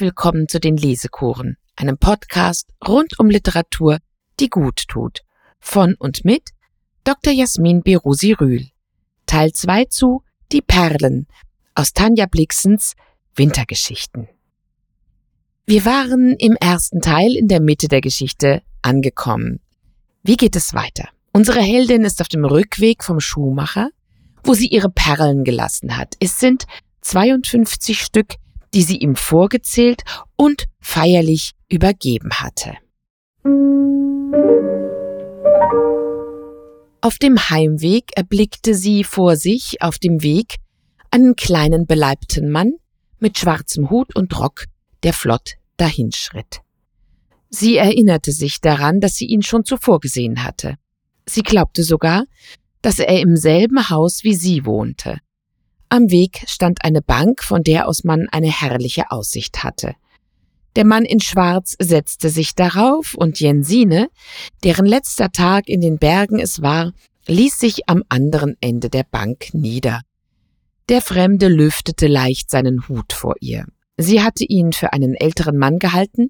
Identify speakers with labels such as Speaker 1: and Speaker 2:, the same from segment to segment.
Speaker 1: Willkommen zu den Lesekuren, einem Podcast rund um Literatur, die gut tut. Von und mit Dr. Jasmin Berusi Rühl. Teil 2 zu Die Perlen aus Tanja Blixens Wintergeschichten. Wir waren im ersten Teil in der Mitte der Geschichte angekommen. Wie geht es weiter? Unsere Heldin ist auf dem Rückweg vom Schuhmacher, wo sie ihre Perlen gelassen hat. Es sind 52 Stück, die sie ihm vorgezählt und feierlich übergeben hatte. Auf dem Heimweg erblickte sie vor sich auf dem Weg einen kleinen beleibten Mann mit schwarzem Hut und Rock, der flott dahinschritt. Sie erinnerte sich daran, dass sie ihn schon zuvor gesehen hatte. Sie glaubte sogar, dass er im selben Haus wie sie wohnte. Am Weg stand eine Bank, von der aus man eine herrliche Aussicht hatte. Der Mann in Schwarz setzte sich darauf und Jensine, deren letzter Tag in den Bergen es war, ließ sich am anderen Ende der Bank nieder. Der Fremde lüftete leicht seinen Hut vor ihr. Sie hatte ihn für einen älteren Mann gehalten,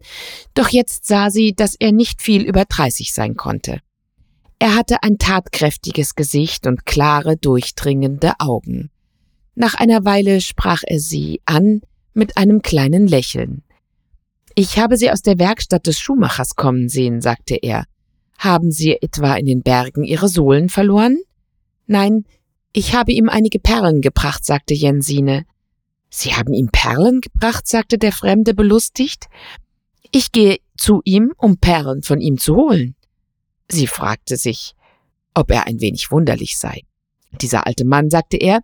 Speaker 1: doch jetzt sah sie, dass er nicht viel über dreißig sein konnte. Er hatte ein tatkräftiges Gesicht und klare, durchdringende Augen. Nach einer Weile sprach er sie an mit einem kleinen Lächeln. Ich habe Sie aus der Werkstatt des Schuhmachers kommen sehen, sagte er. Haben Sie etwa in den Bergen Ihre Sohlen verloren? Nein, ich habe ihm einige Perlen gebracht, sagte Jensine. Sie haben ihm Perlen gebracht, sagte der Fremde belustigt. Ich gehe zu ihm, um Perlen von ihm zu holen. Sie fragte sich, ob er ein wenig wunderlich sei. Dieser alte Mann, sagte er,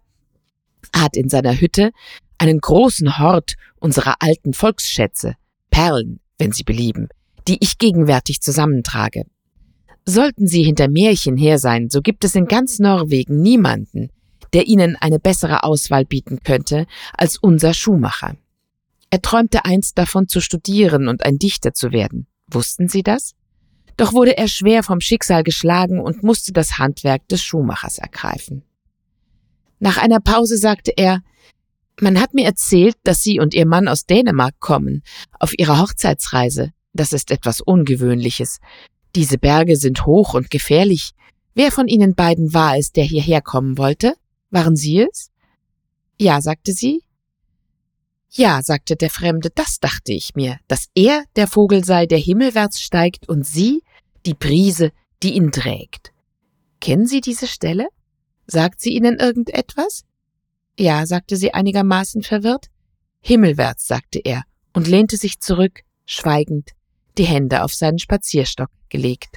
Speaker 1: hat in seiner Hütte einen großen Hort unserer alten Volksschätze, Perlen, wenn Sie belieben, die ich gegenwärtig zusammentrage. Sollten Sie hinter Märchen her sein, so gibt es in ganz Norwegen niemanden, der Ihnen eine bessere Auswahl bieten könnte als unser Schuhmacher. Er träumte einst davon zu studieren und ein Dichter zu werden. Wussten Sie das? Doch wurde er schwer vom Schicksal geschlagen und musste das Handwerk des Schuhmachers ergreifen. Nach einer Pause sagte er, man hat mir erzählt, dass Sie und Ihr Mann aus Dänemark kommen, auf Ihrer Hochzeitsreise. Das ist etwas Ungewöhnliches. Diese Berge sind hoch und gefährlich. Wer von Ihnen beiden war es, der hierher kommen wollte? Waren Sie es? Ja, sagte sie. Ja, sagte der Fremde, das dachte ich mir, dass er der Vogel sei, der himmelwärts steigt, und Sie die Brise, die ihn trägt. Kennen Sie diese Stelle? Sagt sie Ihnen irgendetwas? Ja, sagte sie einigermaßen verwirrt. Himmelwärts, sagte er und lehnte sich zurück, schweigend, die Hände auf seinen Spazierstock gelegt.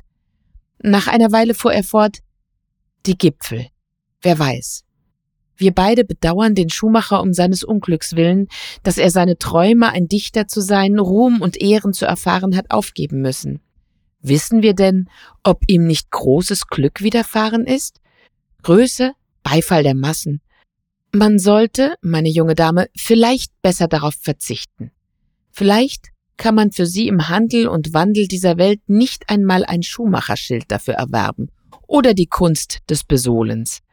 Speaker 1: Nach einer Weile fuhr er fort Die Gipfel. Wer weiß. Wir beide bedauern den Schuhmacher um seines Unglücks willen, dass er seine Träume, ein Dichter zu sein, Ruhm und Ehren zu erfahren hat, aufgeben müssen. Wissen wir denn, ob ihm nicht großes Glück widerfahren ist? Größe, Beifall der Massen. Man sollte, meine junge Dame, vielleicht besser darauf verzichten. Vielleicht kann man für Sie im Handel und Wandel dieser Welt nicht einmal ein Schuhmacherschild dafür erwerben oder die Kunst des Besohlens.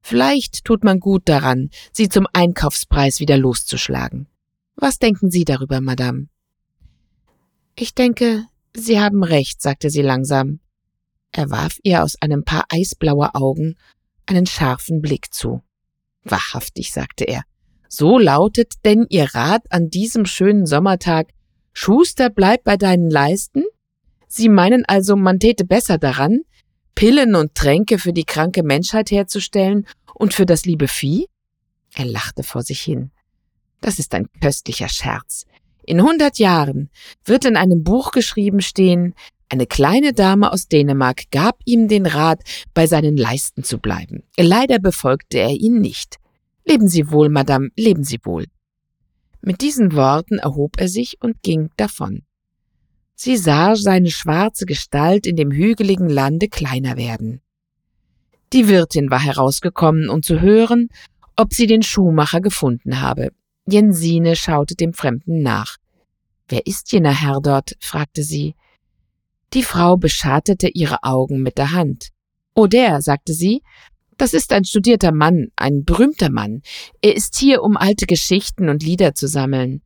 Speaker 1: Vielleicht tut man gut daran, sie zum Einkaufspreis wieder loszuschlagen. Was denken Sie darüber, Madame? Ich denke, Sie haben recht, sagte sie langsam. Er warf ihr aus einem paar eisblauer Augen einen scharfen Blick zu. Wahrhaftig, sagte er. So lautet denn Ihr Rat an diesem schönen Sommertag Schuster, bleib bei deinen Leisten? Sie meinen also, man täte besser daran, Pillen und Tränke für die kranke Menschheit herzustellen und für das liebe Vieh? Er lachte vor sich hin. Das ist ein köstlicher Scherz. In hundert Jahren wird in einem Buch geschrieben stehen, eine kleine Dame aus Dänemark gab ihm den Rat, bei seinen Leisten zu bleiben. Leider befolgte er ihn nicht. Leben Sie wohl, Madame, leben Sie wohl. Mit diesen Worten erhob er sich und ging davon. Sie sah seine schwarze Gestalt in dem hügeligen Lande kleiner werden. Die Wirtin war herausgekommen, um zu hören, ob sie den Schuhmacher gefunden habe. Jensine schaute dem Fremden nach. Wer ist jener Herr dort? fragte sie. Die Frau beschattete ihre Augen mit der Hand. Oh der, sagte sie, das ist ein studierter Mann, ein berühmter Mann. Er ist hier, um alte Geschichten und Lieder zu sammeln.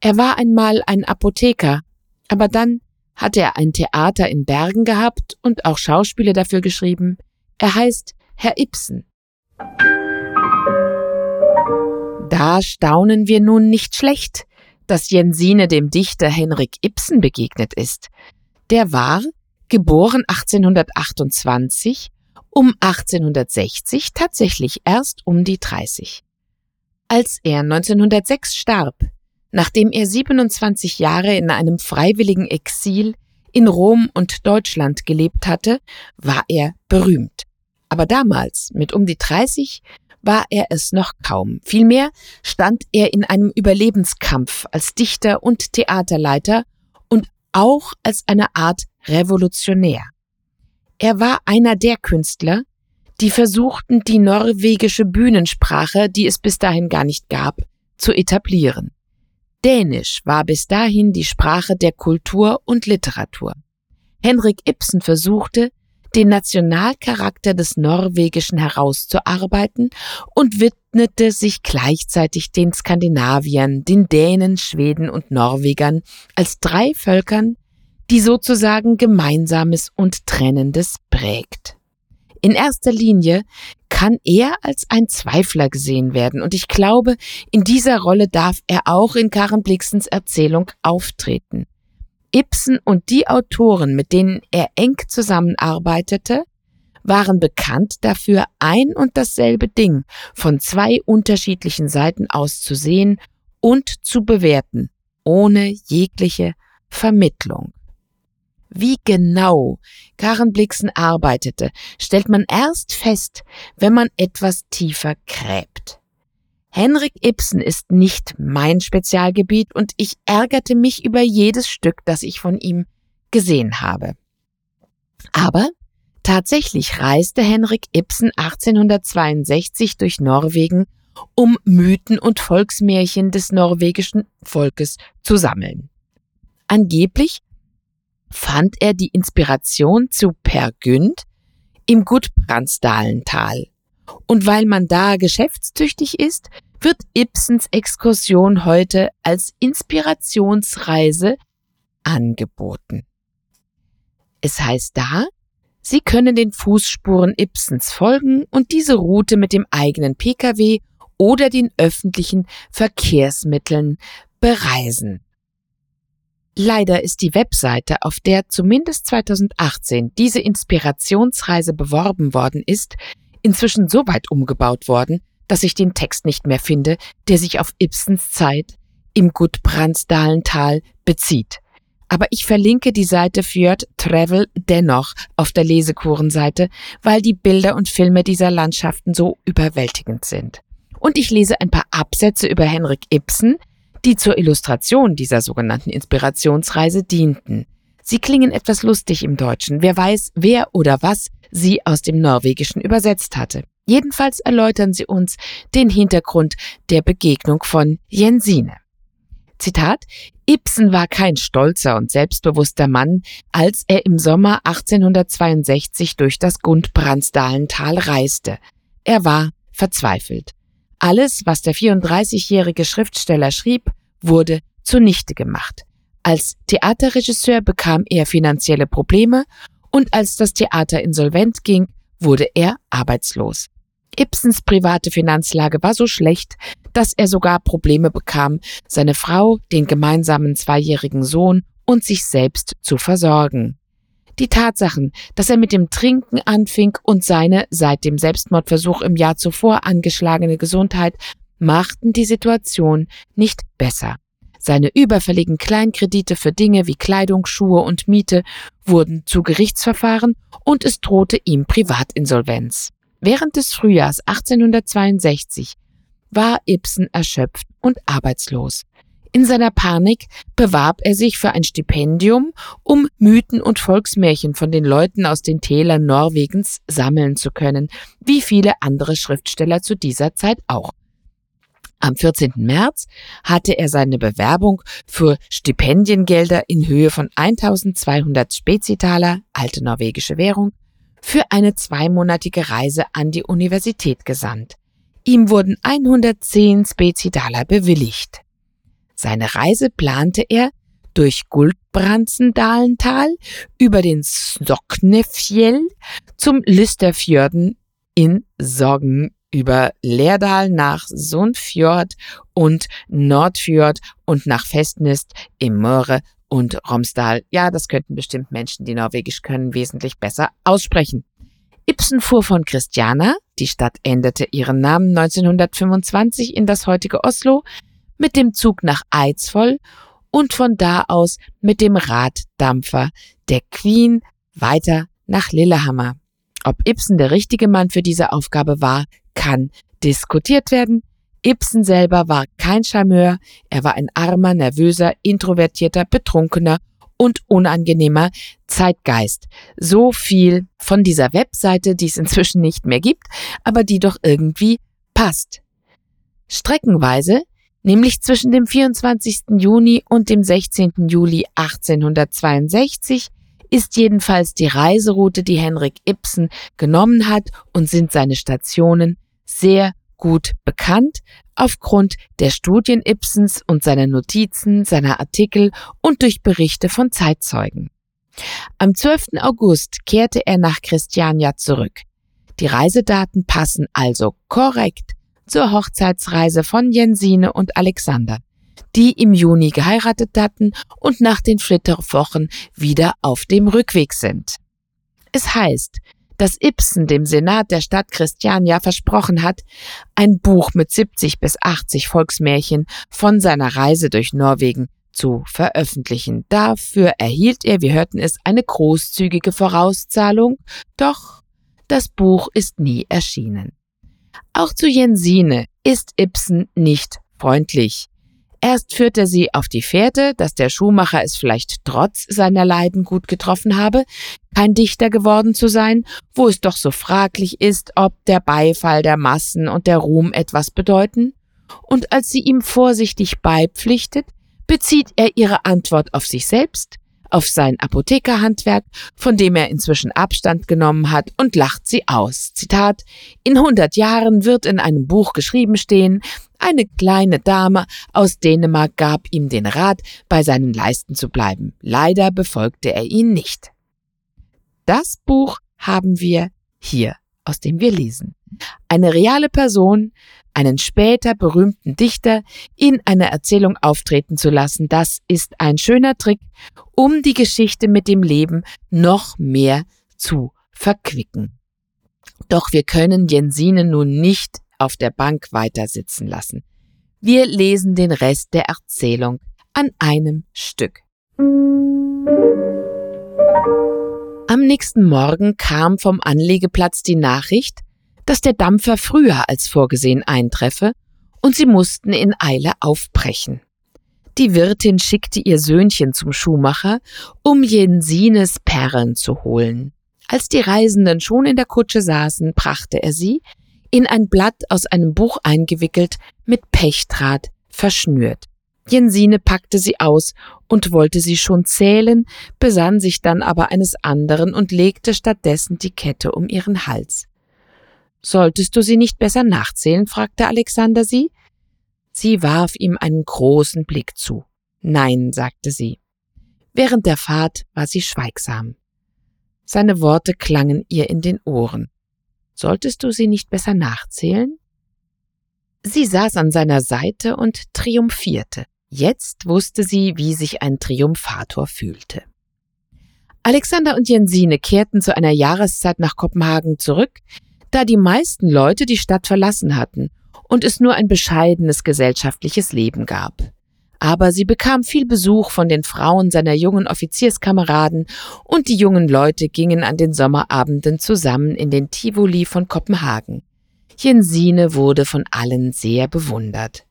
Speaker 1: Er war einmal ein Apotheker, aber dann hatte er ein Theater in Bergen gehabt und auch Schauspiele dafür geschrieben. Er heißt Herr Ibsen. Da staunen wir nun nicht schlecht, dass Jensine dem Dichter Henrik Ibsen begegnet ist. Der war, geboren 1828, um 1860 tatsächlich erst um die 30. Als er 1906 starb, nachdem er 27 Jahre in einem freiwilligen Exil in Rom und Deutschland gelebt hatte, war er berühmt. Aber damals, mit um die 30, war er es noch kaum. Vielmehr stand er in einem Überlebenskampf als Dichter und Theaterleiter auch als eine Art Revolutionär. Er war einer der Künstler, die versuchten, die norwegische Bühnensprache, die es bis dahin gar nicht gab, zu etablieren. Dänisch war bis dahin die Sprache der Kultur und Literatur. Henrik Ibsen versuchte, den Nationalcharakter des Norwegischen herauszuarbeiten und widmete sich gleichzeitig den Skandinaviern, den Dänen, Schweden und Norwegern als drei Völkern, die sozusagen Gemeinsames und Trennendes prägt. In erster Linie kann er als ein Zweifler gesehen werden und ich glaube, in dieser Rolle darf er auch in Karen Blixens Erzählung auftreten. Ibsen und die Autoren, mit denen er eng zusammenarbeitete, waren bekannt dafür, ein und dasselbe Ding von zwei unterschiedlichen Seiten aus zu sehen und zu bewerten, ohne jegliche Vermittlung. Wie genau Karen Blixen arbeitete, stellt man erst fest, wenn man etwas tiefer gräbt. Henrik Ibsen ist nicht mein Spezialgebiet und ich ärgerte mich über jedes Stück, das ich von ihm gesehen habe. Aber tatsächlich reiste Henrik Ibsen 1862 durch Norwegen, um Mythen und Volksmärchen des norwegischen Volkes zu sammeln. Angeblich fand er die Inspiration zu Per Günd im Gudbrandsdalental und weil man da geschäftstüchtig ist, wird Ibsens Exkursion heute als Inspirationsreise angeboten. Es heißt da, Sie können den Fußspuren Ibsens folgen und diese Route mit dem eigenen Pkw oder den öffentlichen Verkehrsmitteln bereisen. Leider ist die Webseite, auf der zumindest 2018 diese Inspirationsreise beworben worden ist, inzwischen so weit umgebaut worden, dass ich den Text nicht mehr finde, der sich auf Ibsens Zeit im Gudbrandsdalental bezieht. Aber ich verlinke die Seite Fjord Travel dennoch auf der Lesekurenseite, weil die Bilder und Filme dieser Landschaften so überwältigend sind. Und ich lese ein paar Absätze über Henrik Ibsen, die zur Illustration dieser sogenannten Inspirationsreise dienten. Sie klingen etwas lustig im Deutschen. Wer weiß, wer oder was sie aus dem Norwegischen übersetzt hatte. Jedenfalls erläutern sie uns den Hintergrund der Begegnung von Jensine. Zitat Ibsen war kein stolzer und selbstbewusster Mann, als er im Sommer 1862 durch das Gundbrandsdalental reiste. Er war verzweifelt. Alles, was der 34-jährige Schriftsteller schrieb, wurde zunichte gemacht. Als Theaterregisseur bekam er finanzielle Probleme und als das Theater insolvent ging, wurde er arbeitslos. Ibsens private Finanzlage war so schlecht, dass er sogar Probleme bekam, seine Frau, den gemeinsamen zweijährigen Sohn und sich selbst zu versorgen. Die Tatsachen, dass er mit dem Trinken anfing und seine seit dem Selbstmordversuch im Jahr zuvor angeschlagene Gesundheit machten die Situation nicht besser. Seine überfälligen Kleinkredite für Dinge wie Kleidung, Schuhe und Miete wurden zu Gerichtsverfahren und es drohte ihm Privatinsolvenz. Während des Frühjahrs 1862 war Ibsen erschöpft und arbeitslos. In seiner Panik bewarb er sich für ein Stipendium, um Mythen und Volksmärchen von den Leuten aus den Tälern Norwegens sammeln zu können, wie viele andere Schriftsteller zu dieser Zeit auch. Am 14. März hatte er seine Bewerbung für Stipendiengelder in Höhe von 1200 Spezitaler, alte norwegische Währung, für eine zweimonatige Reise an die Universität gesandt. Ihm wurden 110 Spezitaler bewilligt. Seine Reise plante er durch Guldbranzendalental über den Soknefjell zum Listerfjorden in Soggen über Lerdal nach Sundfjord und Nordfjord und nach Festnest im Möhre und Romsdal. Ja, das könnten bestimmt Menschen, die Norwegisch können, wesentlich besser aussprechen. Ibsen fuhr von Christiana, die Stadt änderte ihren Namen 1925 in das heutige Oslo, mit dem Zug nach Eidsvoll und von da aus mit dem Raddampfer der Queen weiter nach Lillehammer. Ob Ibsen der richtige Mann für diese Aufgabe war, kann diskutiert werden. Ibsen selber war kein Charmeur, er war ein armer, nervöser, introvertierter, betrunkener und unangenehmer Zeitgeist. So viel von dieser Webseite, die es inzwischen nicht mehr gibt, aber die doch irgendwie passt. Streckenweise, nämlich zwischen dem 24. Juni und dem 16. Juli 1862, ist jedenfalls die Reiseroute, die Henrik Ibsen genommen hat und sind seine Stationen sehr gut bekannt aufgrund der Studien Ibsens und seiner Notizen, seiner Artikel und durch Berichte von Zeitzeugen. Am 12. August kehrte er nach Christiania zurück. Die Reisedaten passen also korrekt zur Hochzeitsreise von Jensine und Alexander die im Juni geheiratet hatten und nach den Flitterwochen wieder auf dem Rückweg sind. Es heißt, dass Ibsen dem Senat der Stadt Christiania versprochen hat, ein Buch mit 70 bis 80 Volksmärchen von seiner Reise durch Norwegen zu veröffentlichen. Dafür erhielt er, wir hörten es, eine großzügige Vorauszahlung, doch das Buch ist nie erschienen. Auch zu Jensine ist Ibsen nicht freundlich. Erst führt er sie auf die Fährte, dass der Schuhmacher es vielleicht trotz seiner Leiden gut getroffen habe, kein Dichter geworden zu sein, wo es doch so fraglich ist, ob der Beifall der Massen und der Ruhm etwas bedeuten. Und als sie ihm vorsichtig beipflichtet, bezieht er ihre Antwort auf sich selbst, auf sein Apothekerhandwerk, von dem er inzwischen Abstand genommen hat, und lacht sie aus. Zitat In hundert Jahren wird in einem Buch geschrieben stehen, eine kleine Dame aus Dänemark gab ihm den Rat, bei seinen Leisten zu bleiben. Leider befolgte er ihn nicht. Das Buch haben wir hier, aus dem wir lesen. Eine reale Person, einen später berühmten Dichter in einer Erzählung auftreten zu lassen, das ist ein schöner Trick, um die Geschichte mit dem Leben noch mehr zu verquicken. Doch wir können Jensine nun nicht auf der Bank weiter sitzen lassen. Wir lesen den Rest der Erzählung an einem Stück. Am nächsten Morgen kam vom Anlegeplatz die Nachricht, dass der Dampfer früher als vorgesehen eintreffe und sie mussten in Eile aufbrechen. Die Wirtin schickte ihr Söhnchen zum Schuhmacher, um Jensines Perlen zu holen. Als die Reisenden schon in der Kutsche saßen, brachte er sie, in ein Blatt aus einem Buch eingewickelt, mit Pechdraht verschnürt. Jensine packte sie aus und wollte sie schon zählen, besann sich dann aber eines anderen und legte stattdessen die Kette um ihren Hals. Solltest du sie nicht besser nachzählen? fragte Alexander sie. Sie warf ihm einen großen Blick zu. Nein, sagte sie. Während der Fahrt war sie schweigsam. Seine Worte klangen ihr in den Ohren. Solltest du sie nicht besser nachzählen? Sie saß an seiner Seite und triumphierte. Jetzt wusste sie, wie sich ein Triumphator fühlte. Alexander und Jensine kehrten zu einer Jahreszeit nach Kopenhagen zurück, da die meisten Leute die Stadt verlassen hatten und es nur ein bescheidenes gesellschaftliches Leben gab aber sie bekam viel Besuch von den Frauen seiner jungen Offizierskameraden und die jungen Leute gingen an den Sommerabenden zusammen in den Tivoli von Kopenhagen. Jensine wurde von allen sehr bewundert.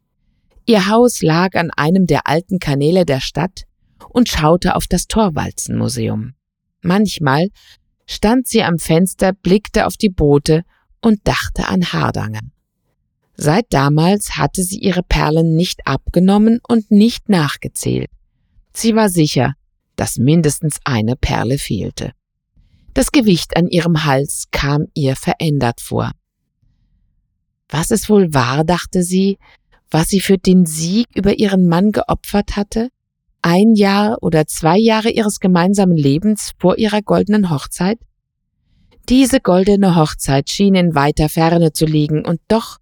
Speaker 1: Ihr Haus lag an einem der alten Kanäle der Stadt und schaute auf das Torwalzenmuseum. Manchmal stand sie am Fenster, blickte auf die Boote und dachte an Hardanger. Seit damals hatte sie ihre Perlen nicht abgenommen und nicht nachgezählt. Sie war sicher, dass mindestens eine Perle fehlte. Das Gewicht an ihrem Hals kam ihr verändert vor. Was es wohl war, dachte sie, was sie für den Sieg über ihren Mann geopfert hatte? Ein Jahr oder zwei Jahre ihres gemeinsamen Lebens vor ihrer goldenen Hochzeit? Diese goldene Hochzeit schien in weiter Ferne zu liegen, und doch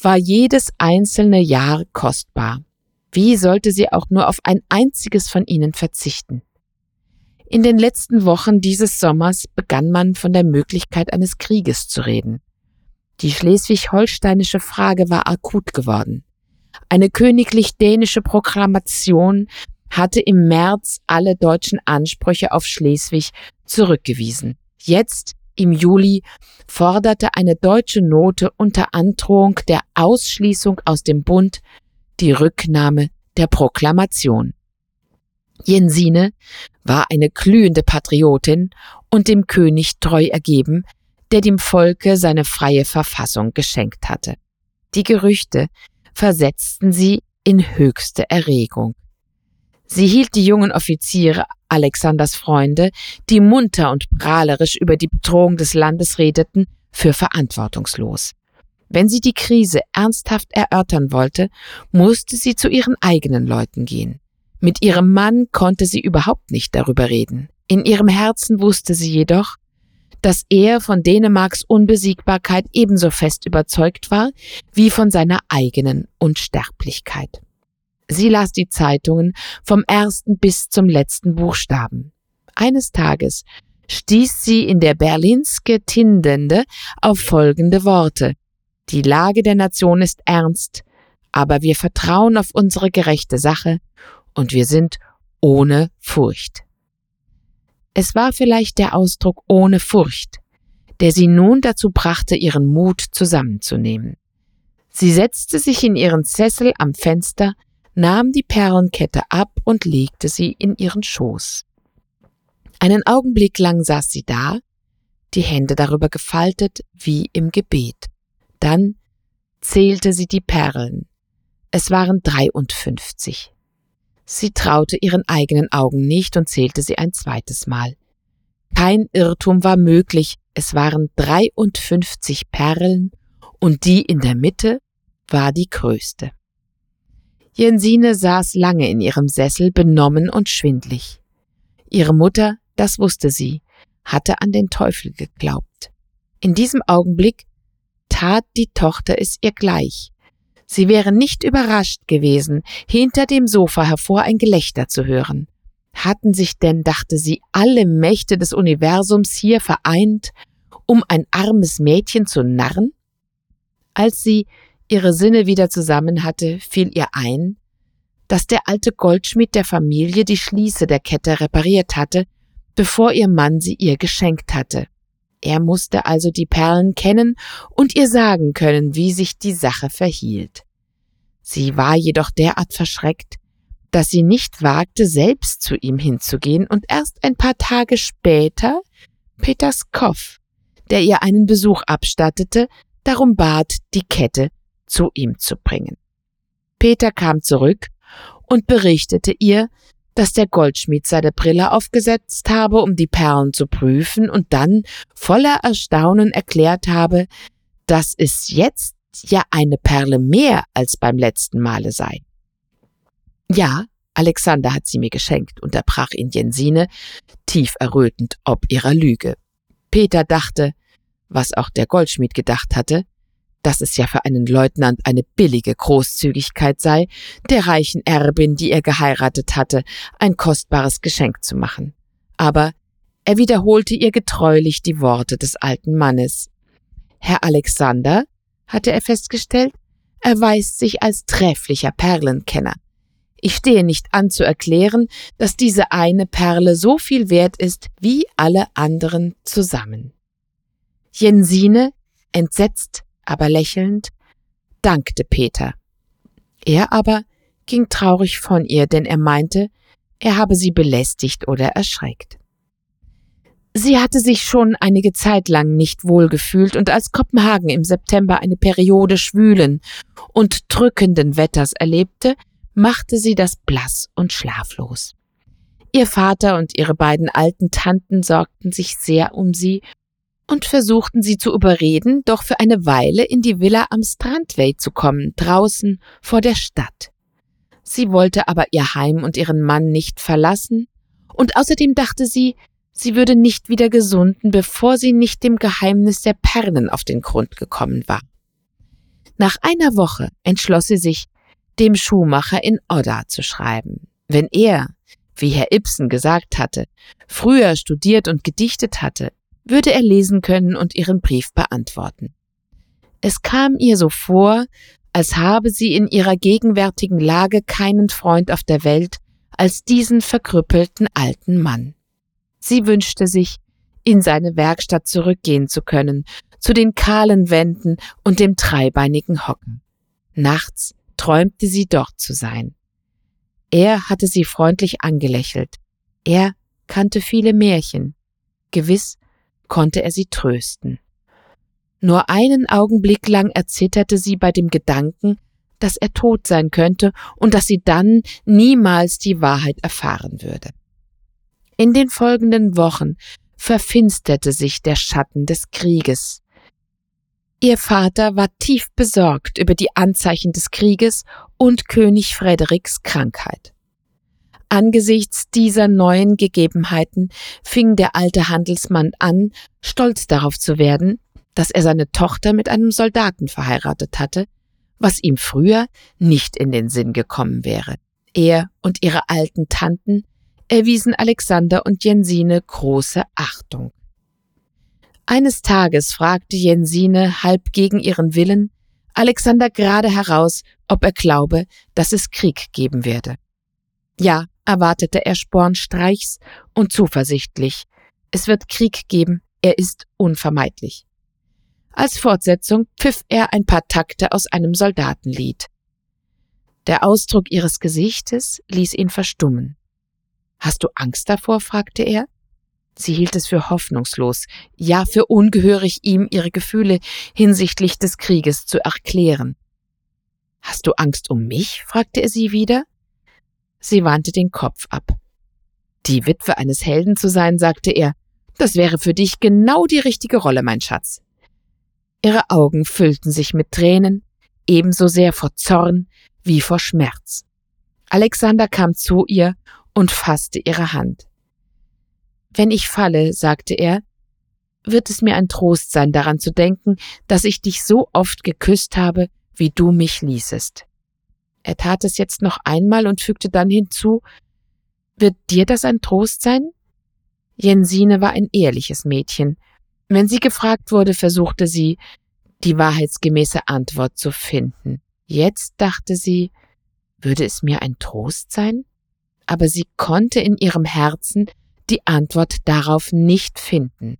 Speaker 1: war jedes einzelne Jahr kostbar. Wie sollte sie auch nur auf ein einziges von ihnen verzichten? In den letzten Wochen dieses Sommers begann man von der Möglichkeit eines Krieges zu reden. Die schleswig-holsteinische Frage war akut geworden. Eine königlich dänische Proklamation hatte im März alle deutschen Ansprüche auf Schleswig zurückgewiesen. Jetzt, im Juli, forderte eine deutsche Note unter Androhung der Ausschließung aus dem Bund die Rücknahme der Proklamation. Jensine war eine glühende Patriotin und dem König treu ergeben, der dem Volke seine freie Verfassung geschenkt hatte. Die Gerüchte versetzten sie in höchste Erregung. Sie hielt die jungen Offiziere, Alexanders Freunde, die munter und prahlerisch über die Bedrohung des Landes redeten, für verantwortungslos. Wenn sie die Krise ernsthaft erörtern wollte, musste sie zu ihren eigenen Leuten gehen. Mit ihrem Mann konnte sie überhaupt nicht darüber reden. In ihrem Herzen wusste sie jedoch, dass er von Dänemarks Unbesiegbarkeit ebenso fest überzeugt war wie von seiner eigenen Unsterblichkeit. Sie las die Zeitungen vom ersten bis zum letzten Buchstaben. Eines Tages stieß sie in der Berlinske Tindende auf folgende Worte. Die Lage der Nation ist ernst, aber wir vertrauen auf unsere gerechte Sache und wir sind ohne Furcht. Es war vielleicht der Ausdruck ohne Furcht, der sie nun dazu brachte, ihren Mut zusammenzunehmen. Sie setzte sich in ihren Sessel am Fenster, nahm die Perlenkette ab und legte sie in ihren Schoß. Einen Augenblick lang saß sie da, die Hände darüber gefaltet wie im Gebet. Dann zählte sie die Perlen. Es waren 53. Sie traute ihren eigenen Augen nicht und zählte sie ein zweites Mal. Kein Irrtum war möglich, es waren 53 Perlen und die in der Mitte war die größte. Jensine saß lange in ihrem Sessel, benommen und schwindlig. Ihre Mutter, das wusste sie, hatte an den Teufel geglaubt. In diesem Augenblick tat die Tochter es ihr gleich. Sie wäre nicht überrascht gewesen, hinter dem Sofa hervor ein Gelächter zu hören. Hatten sich denn, dachte sie, alle Mächte des Universums hier vereint, um ein armes Mädchen zu narren? Als sie ihre Sinne wieder zusammen hatte, fiel ihr ein, dass der alte Goldschmied der Familie die Schließe der Kette repariert hatte, bevor ihr Mann sie ihr geschenkt hatte. Er musste also die Perlen kennen und ihr sagen können, wie sich die Sache verhielt. Sie war jedoch derart verschreckt, dass sie nicht wagte, selbst zu ihm hinzugehen und erst ein paar Tage später Peters Koff, der ihr einen Besuch abstattete, darum bat, die Kette zu ihm zu bringen. Peter kam zurück und berichtete ihr, dass der Goldschmied seine Brille aufgesetzt habe, um die Perlen zu prüfen, und dann voller Erstaunen erklärt habe, dass es jetzt ja eine Perle mehr als beim letzten Male sei. Ja, Alexander hat sie mir geschenkt, unterbrach ihn Jensine, tief errötend ob ihrer Lüge. Peter dachte, was auch der Goldschmied gedacht hatte, dass es ja für einen Leutnant eine billige Großzügigkeit sei, der reichen Erbin, die er geheiratet hatte, ein kostbares Geschenk zu machen. Aber er wiederholte ihr getreulich die Worte des alten Mannes. Herr Alexander, hatte er festgestellt, erweist sich als trefflicher Perlenkenner. Ich stehe nicht an zu erklären, dass diese eine Perle so viel wert ist wie alle anderen zusammen. Jensine, entsetzt, aber lächelnd, dankte Peter. Er aber ging traurig von ihr, denn er meinte, er habe sie belästigt oder erschreckt. Sie hatte sich schon einige Zeit lang nicht wohl gefühlt und als Kopenhagen im September eine Periode schwülen und drückenden Wetters erlebte, machte sie das blass und schlaflos. Ihr Vater und ihre beiden alten Tanten sorgten sich sehr um sie und versuchten sie zu überreden, doch für eine Weile in die Villa am Strandway zu kommen, draußen vor der Stadt. Sie wollte aber ihr Heim und ihren Mann nicht verlassen, und außerdem dachte sie, sie würde nicht wieder gesunden, bevor sie nicht dem Geheimnis der Perlen auf den Grund gekommen war. Nach einer Woche entschloss sie sich, dem Schuhmacher in Odda zu schreiben. Wenn er, wie Herr Ibsen gesagt hatte, früher studiert und gedichtet hatte, würde er lesen können und ihren Brief beantworten. Es kam ihr so vor, als habe sie in ihrer gegenwärtigen Lage keinen Freund auf der Welt als diesen verkrüppelten alten Mann. Sie wünschte sich, in seine Werkstatt zurückgehen zu können, zu den kahlen Wänden und dem dreibeinigen Hocken. Nachts träumte sie dort zu sein. Er hatte sie freundlich angelächelt. Er kannte viele Märchen. Gewiss konnte er sie trösten. Nur einen Augenblick lang erzitterte sie bei dem Gedanken, dass er tot sein könnte und dass sie dann niemals die Wahrheit erfahren würde. In den folgenden Wochen verfinsterte sich der Schatten des Krieges. Ihr Vater war tief besorgt über die Anzeichen des Krieges und König Frederiks Krankheit. Angesichts dieser neuen Gegebenheiten fing der alte Handelsmann an, stolz darauf zu werden, dass er seine Tochter mit einem Soldaten verheiratet hatte, was ihm früher nicht in den Sinn gekommen wäre. Er und ihre alten Tanten erwiesen Alexander und Jensine große Achtung. Eines Tages fragte Jensine halb gegen ihren Willen Alexander gerade heraus, ob er glaube, dass es Krieg geben werde. Ja, erwartete er spornstreichs und zuversichtlich. Es wird Krieg geben, er ist unvermeidlich. Als Fortsetzung pfiff er ein paar Takte aus einem Soldatenlied. Der Ausdruck ihres Gesichtes ließ ihn verstummen. Hast du Angst davor? fragte er. Sie hielt es für hoffnungslos, ja für ungehörig, ihm ihre Gefühle hinsichtlich des Krieges zu erklären. Hast du Angst um mich? fragte er sie wieder. Sie wandte den Kopf ab. Die Witwe eines Helden zu sein, sagte er, das wäre für dich genau die richtige Rolle, mein Schatz. Ihre Augen füllten sich mit Tränen, ebenso sehr vor Zorn wie vor Schmerz. Alexander kam zu ihr und fasste ihre Hand. Wenn ich falle, sagte er, wird es mir ein Trost sein, daran zu denken, dass ich dich so oft geküsst habe, wie du mich ließest. Er tat es jetzt noch einmal und fügte dann hinzu, wird dir das ein Trost sein? Jensine war ein ehrliches Mädchen. Wenn sie gefragt wurde, versuchte sie, die wahrheitsgemäße Antwort zu finden. Jetzt dachte sie, würde es mir ein Trost sein? Aber sie konnte in ihrem Herzen die Antwort darauf nicht finden.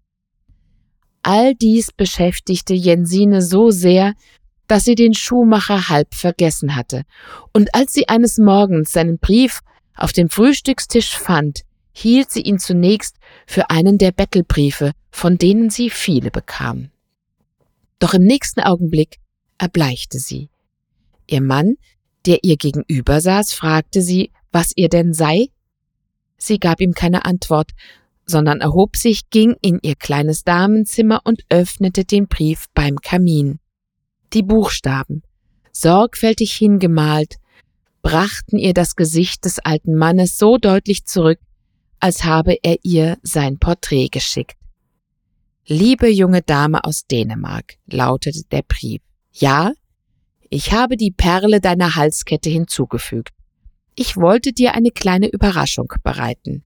Speaker 1: All dies beschäftigte Jensine so sehr, dass sie den Schuhmacher halb vergessen hatte, und als sie eines Morgens seinen Brief auf dem Frühstückstisch fand, hielt sie ihn zunächst für einen der Bettelbriefe, von denen sie viele bekam. Doch im nächsten Augenblick erbleichte sie. Ihr Mann, der ihr gegenüber saß, fragte sie, was ihr denn sei Sie gab ihm keine Antwort, sondern erhob sich, ging in ihr kleines Damenzimmer und öffnete den Brief beim Kamin. Die Buchstaben, sorgfältig hingemalt, brachten ihr das Gesicht des alten Mannes so deutlich zurück, als habe er ihr sein Porträt geschickt. Liebe junge Dame aus Dänemark, lautete der Brief. Ja, ich habe die Perle deiner Halskette hinzugefügt. Ich wollte dir eine kleine Überraschung bereiten.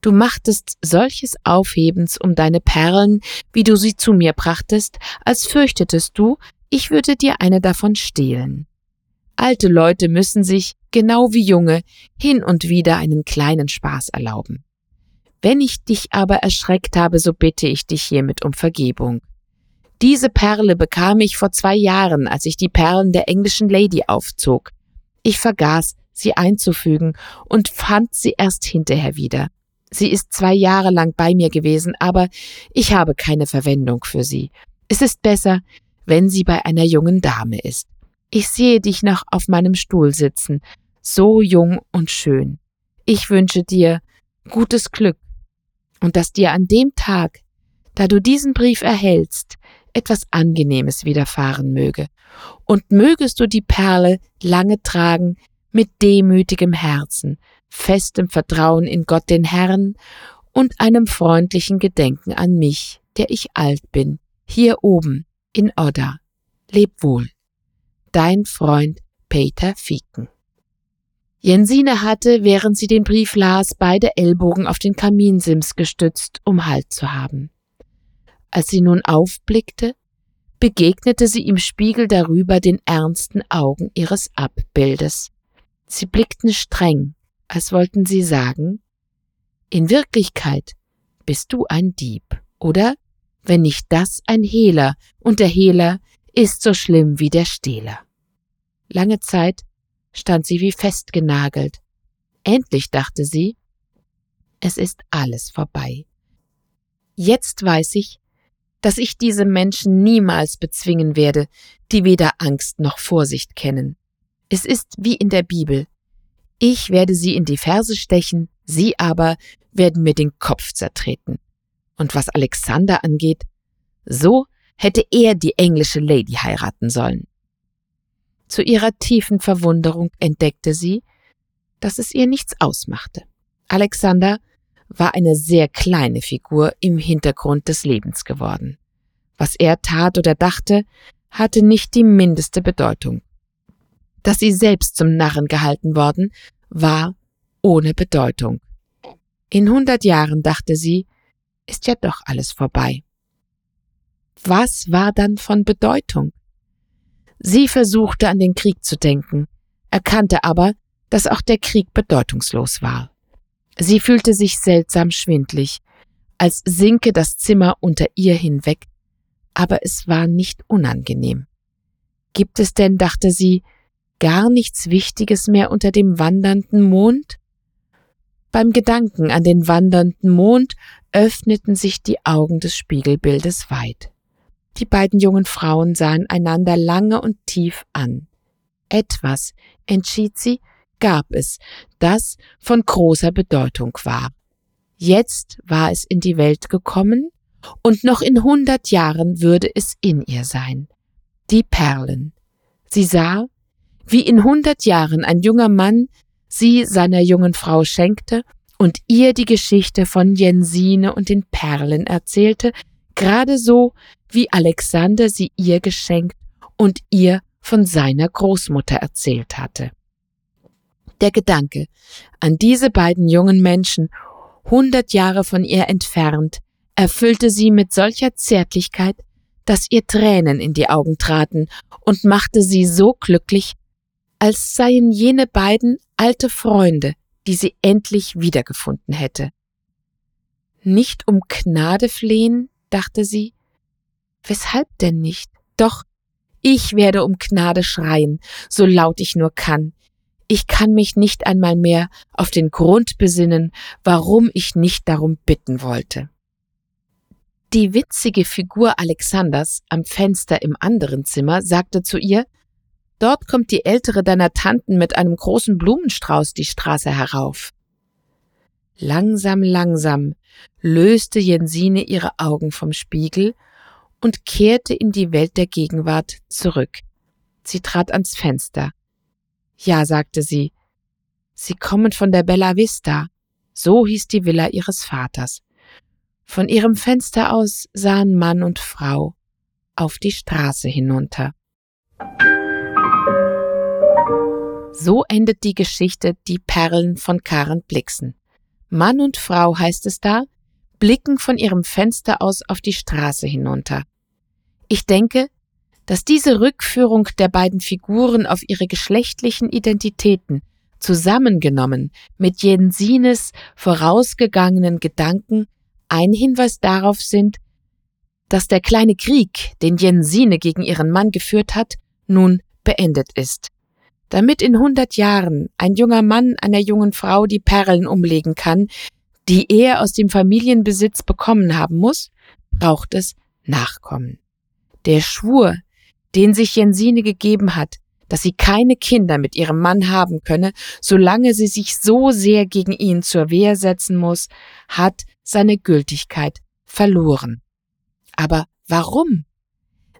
Speaker 1: Du machtest solches Aufhebens um deine Perlen, wie du sie zu mir brachtest, als fürchtetest du, ich würde dir eine davon stehlen. Alte Leute müssen sich, genau wie junge, hin und wieder einen kleinen Spaß erlauben. Wenn ich dich aber erschreckt habe, so bitte ich dich hiermit um Vergebung. Diese Perle bekam ich vor zwei Jahren, als ich die Perlen der englischen Lady aufzog. Ich vergaß, sie einzufügen und fand sie erst hinterher wieder. Sie ist zwei Jahre lang bei mir gewesen, aber ich habe keine Verwendung für sie. Es ist besser, wenn sie bei einer jungen Dame ist. Ich sehe dich noch auf meinem Stuhl sitzen, so jung und schön. Ich wünsche dir gutes Glück und dass dir an dem Tag, da du diesen Brief erhältst, etwas Angenehmes widerfahren möge, und mögest du die Perle lange tragen mit demütigem Herzen, festem Vertrauen in Gott den Herrn und einem freundlichen Gedenken an mich, der ich alt bin, hier oben in Odda. Leb wohl. Dein Freund Peter Fieken. Jensine hatte, während sie den Brief las, beide Ellbogen auf den Kaminsims gestützt, um Halt zu haben. Als sie nun aufblickte, begegnete sie im Spiegel darüber den ernsten Augen ihres Abbildes. Sie blickten streng, als wollten sie sagen, in Wirklichkeit bist du ein Dieb, oder? Wenn nicht das ein Hehler, und der Hehler ist so schlimm wie der Stehler. Lange Zeit stand sie wie festgenagelt. Endlich dachte sie, es ist alles vorbei. Jetzt weiß ich, dass ich diese Menschen niemals bezwingen werde, die weder Angst noch Vorsicht kennen. Es ist wie in der Bibel. Ich werde sie in die Ferse stechen, sie aber werden mir den Kopf zertreten. Und was Alexander angeht, so hätte er die englische Lady heiraten sollen. Zu ihrer tiefen Verwunderung entdeckte sie, dass es ihr nichts ausmachte. Alexander war eine sehr kleine Figur im Hintergrund des Lebens geworden. Was er tat oder dachte, hatte nicht die mindeste Bedeutung. Dass sie selbst zum Narren gehalten worden, war ohne Bedeutung. In hundert Jahren, dachte sie, ist ja doch alles vorbei. Was war dann von Bedeutung? Sie versuchte an den Krieg zu denken, erkannte aber, dass auch der Krieg bedeutungslos war. Sie fühlte sich seltsam schwindlig, als sinke das Zimmer unter ihr hinweg, aber es war nicht unangenehm. Gibt es denn, dachte sie, gar nichts Wichtiges mehr unter dem wandernden Mond? Beim Gedanken an den wandernden Mond öffneten sich die Augen des Spiegelbildes weit. Die beiden jungen Frauen sahen einander lange und tief an. Etwas, entschied sie, gab es, das von großer Bedeutung war. Jetzt war es in die Welt gekommen, und noch in hundert Jahren würde es in ihr sein. Die Perlen. Sie sah, wie in hundert Jahren ein junger Mann sie seiner jungen Frau schenkte und ihr die Geschichte von Jensine und den Perlen erzählte, gerade so, wie Alexander sie ihr geschenkt und ihr von seiner Großmutter erzählt hatte. Der Gedanke an diese beiden jungen Menschen, hundert Jahre von ihr entfernt, erfüllte sie mit solcher Zärtlichkeit, dass ihr Tränen in die Augen traten und machte sie so glücklich, als seien jene beiden alte Freunde, die sie endlich wiedergefunden hätte. Nicht um Gnade flehen, dachte sie. Weshalb denn nicht? Doch, ich werde um Gnade schreien, so laut ich nur kann. Ich kann mich nicht einmal mehr auf den Grund besinnen, warum ich nicht darum bitten wollte. Die witzige Figur Alexanders am Fenster im anderen Zimmer sagte zu ihr, Dort kommt die ältere deiner Tanten mit einem großen Blumenstrauß die Straße herauf. Langsam, langsam löste Jensine ihre Augen vom Spiegel und kehrte in die Welt der Gegenwart zurück. Sie trat ans Fenster. Ja, sagte sie, Sie kommen von der Bella Vista, so hieß die Villa ihres Vaters. Von ihrem Fenster aus sahen Mann und Frau auf die Straße hinunter. So endet die Geschichte Die Perlen von Karen Blixen. Mann und Frau heißt es da, blicken von ihrem Fenster aus auf die Straße hinunter. Ich denke, dass diese Rückführung der beiden Figuren auf ihre geschlechtlichen Identitäten zusammengenommen mit Jensines vorausgegangenen Gedanken ein Hinweis darauf sind, dass der kleine Krieg, den Jensine gegen ihren Mann geführt hat, nun beendet ist. Damit in hundert Jahren ein junger Mann einer jungen Frau die Perlen umlegen kann, die er aus dem Familienbesitz bekommen haben muss, braucht es Nachkommen. Der Schwur, den sich Jensine gegeben hat, dass sie keine Kinder mit ihrem Mann haben könne, solange sie sich so sehr gegen ihn zur Wehr setzen muss, hat seine Gültigkeit verloren. Aber warum?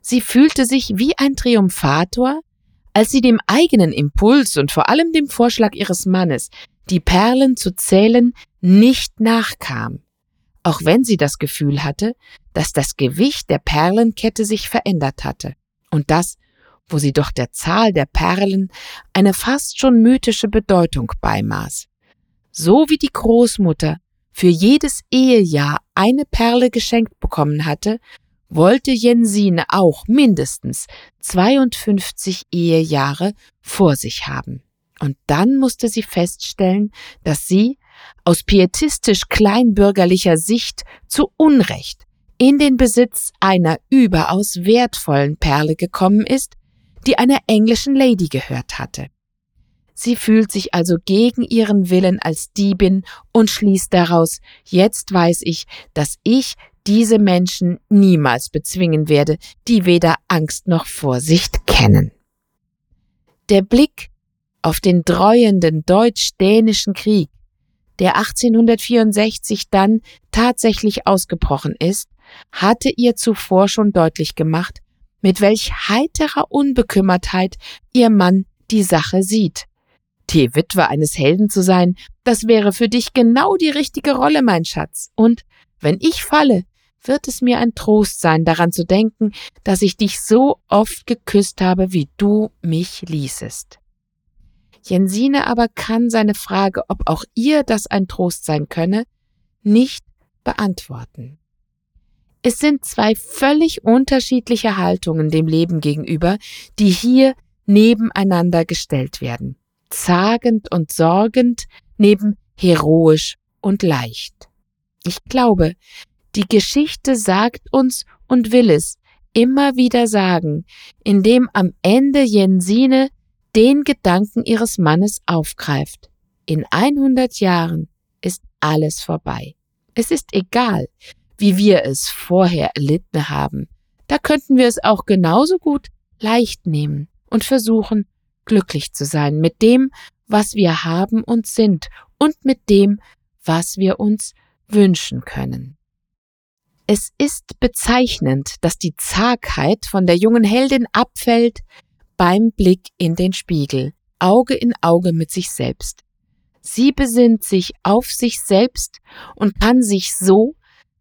Speaker 1: Sie fühlte sich wie ein Triumphator, als sie dem eigenen Impuls und vor allem dem Vorschlag ihres Mannes, die Perlen zu zählen, nicht nachkam, auch wenn sie das Gefühl hatte, dass das Gewicht der Perlenkette sich verändert hatte, und das, wo sie doch der Zahl der Perlen eine fast schon mythische Bedeutung beimaß. So wie die Großmutter für jedes Ehejahr eine Perle geschenkt bekommen hatte, wollte Jensine auch mindestens 52 Ehejahre vor sich haben. Und dann musste sie feststellen, dass sie aus pietistisch kleinbürgerlicher Sicht zu Unrecht in den Besitz einer überaus wertvollen Perle gekommen ist, die einer englischen Lady gehört hatte. Sie fühlt sich also gegen ihren Willen als Diebin und schließt daraus, jetzt weiß ich, dass ich diese Menschen niemals bezwingen werde, die weder Angst noch Vorsicht kennen. Der Blick auf den dreuenden deutsch-dänischen Krieg, der 1864 dann tatsächlich ausgebrochen ist, hatte ihr zuvor schon deutlich gemacht, mit welch heiterer Unbekümmertheit ihr Mann die Sache sieht. Die Witwe eines Helden zu sein, das wäre für dich genau die richtige Rolle, mein Schatz. Und wenn ich falle, wird es mir ein Trost sein, daran zu denken, dass ich dich so oft geküsst habe, wie du mich ließest. Jensine aber kann seine Frage, ob auch ihr das ein Trost sein könne, nicht beantworten. Es sind zwei völlig unterschiedliche Haltungen dem Leben gegenüber, die hier nebeneinander gestellt werden. Zagend und sorgend neben heroisch und leicht. Ich glaube, die Geschichte sagt uns und will es immer wieder sagen, indem am Ende Jensine den Gedanken ihres Mannes aufgreift. In 100 Jahren ist alles vorbei. Es ist egal, wie wir es vorher erlitten haben. Da könnten wir es auch genauso gut leicht nehmen und versuchen, glücklich zu sein mit dem, was wir haben und sind und mit dem, was wir uns wünschen können. Es ist bezeichnend, dass die Zagheit von der jungen Heldin abfällt beim Blick in den Spiegel, Auge in Auge mit sich selbst. Sie besinnt sich auf sich selbst und kann sich so,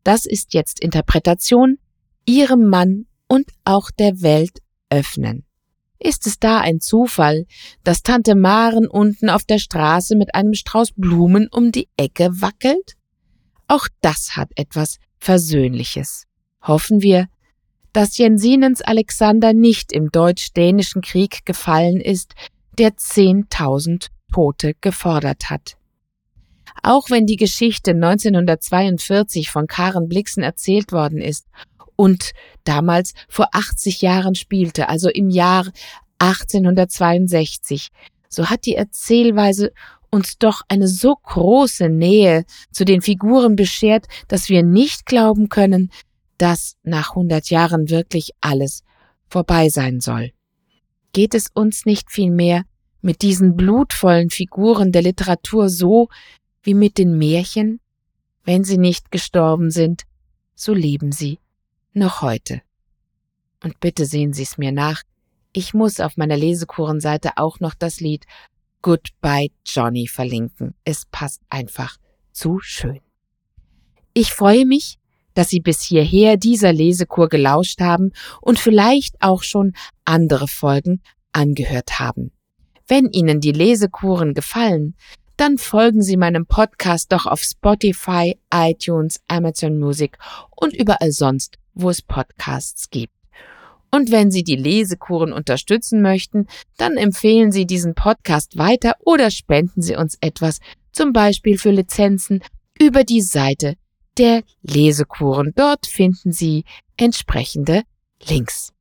Speaker 1: das ist jetzt Interpretation, ihrem Mann und auch der Welt öffnen. Ist es da ein Zufall, dass Tante Maren unten auf der Straße mit einem Strauß Blumen um die Ecke wackelt? Auch das hat etwas Versöhnliches. Hoffen wir, dass Jensinens Alexander nicht im deutsch-dänischen Krieg gefallen ist, der zehntausend Tote gefordert hat. Auch wenn die Geschichte 1942 von Karen Blixen erzählt worden ist und damals vor 80 Jahren spielte, also im Jahr 1862, so hat die Erzählweise uns doch eine so große Nähe zu den Figuren beschert, dass wir nicht glauben können, dass nach hundert Jahren wirklich alles vorbei sein soll. Geht es uns nicht vielmehr mit diesen blutvollen Figuren der Literatur so wie mit den Märchen? Wenn sie nicht gestorben sind, so leben sie noch heute. Und bitte sehen Sie es mir nach, ich muss auf meiner Lesekurenseite auch noch das Lied Goodbye Johnny verlinken. Es passt einfach zu schön. Ich freue mich, dass Sie bis hierher dieser Lesekur gelauscht haben und vielleicht auch schon andere Folgen angehört haben. Wenn Ihnen die Lesekuren gefallen, dann folgen Sie meinem Podcast doch auf Spotify, iTunes, Amazon Music und überall sonst, wo es Podcasts gibt. Und wenn Sie die Lesekuren unterstützen möchten, dann empfehlen Sie diesen Podcast weiter oder spenden Sie uns etwas, zum Beispiel für Lizenzen, über die Seite der Lesekuren. Dort finden Sie entsprechende Links.